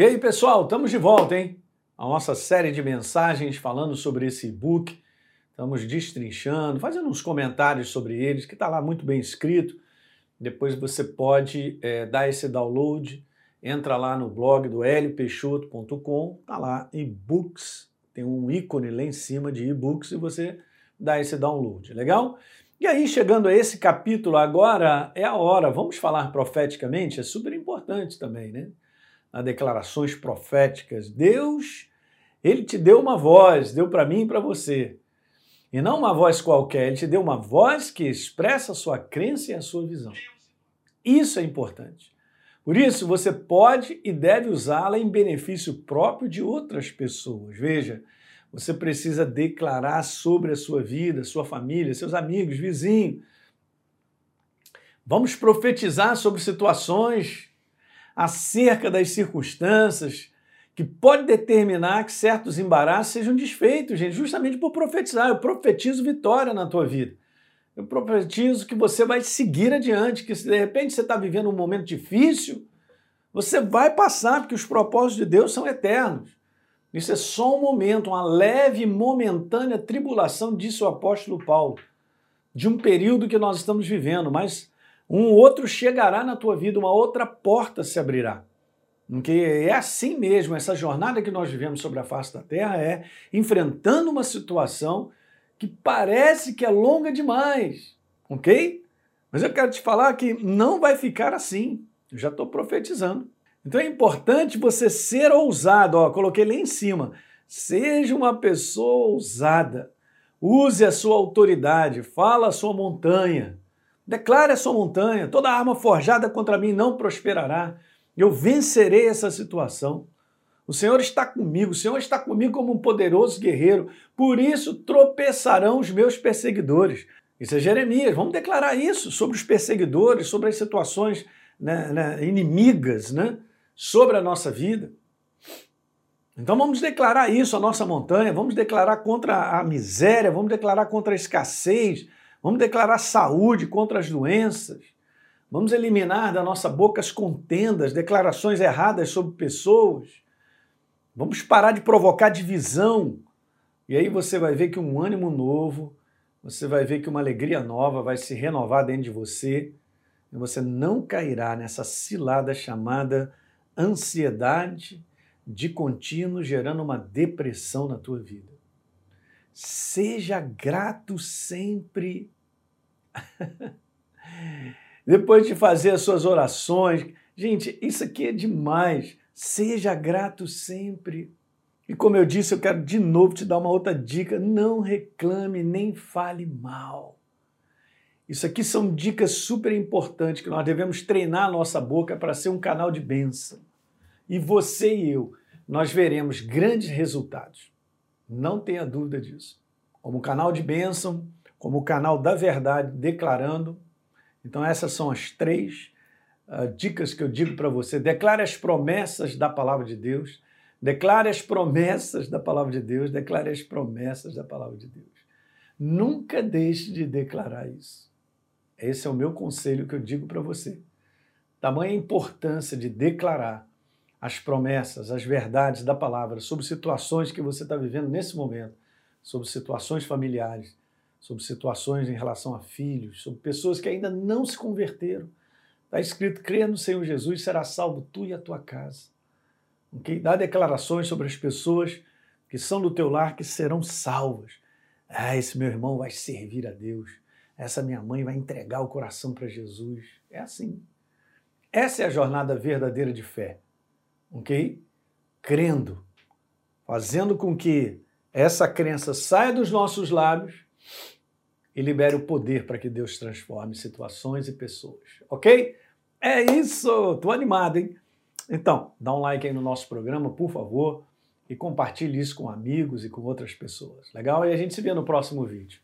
E aí, pessoal, estamos de volta, hein? A nossa série de mensagens falando sobre esse e-book. Estamos destrinchando, fazendo uns comentários sobre eles, que está lá muito bem escrito. Depois você pode é, dar esse download, entra lá no blog do lpeixoto.com, tá lá e-books, tem um ícone lá em cima de e-books e você dá esse download, legal? E aí, chegando a esse capítulo agora, é a hora, vamos falar profeticamente, é super importante também, né? As declarações proféticas. Deus, ele te deu uma voz, deu para mim e para você. E não uma voz qualquer, ele te deu uma voz que expressa a sua crença e a sua visão. Isso é importante. Por isso, você pode e deve usá-la em benefício próprio de outras pessoas. Veja, você precisa declarar sobre a sua vida, sua família, seus amigos, vizinhos. Vamos profetizar sobre situações acerca das circunstâncias que pode determinar que certos embaraços sejam desfeitos, gente, justamente por profetizar. Eu profetizo vitória na tua vida. Eu profetizo que você vai seguir adiante, que se de repente você está vivendo um momento difícil, você vai passar, porque os propósitos de Deus são eternos. Isso é só um momento, uma leve momentânea tribulação, disse o apóstolo Paulo, de um período que nós estamos vivendo, mas um outro chegará na tua vida, uma outra porta se abrirá. Porque é assim mesmo, essa jornada que nós vivemos sobre a face da terra é enfrentando uma situação que parece que é longa demais, ok? Mas eu quero te falar que não vai ficar assim. Eu já estou profetizando. Então é importante você ser ousado. Ó, coloquei lá em cima. Seja uma pessoa ousada. Use a sua autoridade. Fala a sua montanha. Declare a sua montanha. Toda arma forjada contra mim não prosperará. Eu vencerei essa situação. O Senhor está comigo, o Senhor está comigo como um poderoso guerreiro. Por isso tropeçarão os meus perseguidores. Isso é Jeremias. Vamos declarar isso sobre os perseguidores, sobre as situações né, né, inimigas, né? sobre a nossa vida. Então vamos declarar isso, a nossa montanha, vamos declarar contra a miséria, vamos declarar contra a escassez, vamos declarar saúde contra as doenças, vamos eliminar da nossa boca as contendas, declarações erradas sobre pessoas, vamos parar de provocar divisão. E aí você vai ver que um ânimo novo, você vai ver que uma alegria nova vai se renovar dentro de você, e você não cairá nessa cilada chamada ansiedade de contínuo, gerando uma depressão na tua vida. Seja grato sempre. Depois de fazer as suas orações, gente, isso aqui é demais. Seja grato sempre. E como eu disse, eu quero de novo te dar uma outra dica: não reclame nem fale mal. Isso aqui são dicas super importantes que nós devemos treinar a nossa boca para ser um canal de bênção e você e eu, nós veremos grandes resultados. Não tenha dúvida disso. Como canal de bênção, como canal da verdade, declarando. Então, essas são as três uh, dicas que eu digo para você. Declare as promessas da palavra de Deus. Declare as promessas da palavra de Deus. Declare as promessas da palavra de Deus. Nunca deixe de declarar isso. Esse é o meu conselho que eu digo para você. Tamanha importância de declarar as promessas, as verdades da palavra sobre situações que você está vivendo nesse momento, sobre situações familiares, sobre situações em relação a filhos, sobre pessoas que ainda não se converteram. Está escrito: crê no Senhor Jesus, será salvo tu e a tua casa. Okay? Dá declarações sobre as pessoas que são do teu lar que serão salvas. Ah, esse meu irmão vai servir a Deus. Essa minha mãe vai entregar o coração para Jesus. É assim. Essa é a jornada verdadeira de fé ok? Crendo, fazendo com que essa crença saia dos nossos lábios e libere o poder para que Deus transforme situações e pessoas, ok? É isso, tô animado, hein? Então, dá um like aí no nosso programa, por favor, e compartilhe isso com amigos e com outras pessoas, legal? E a gente se vê no próximo vídeo.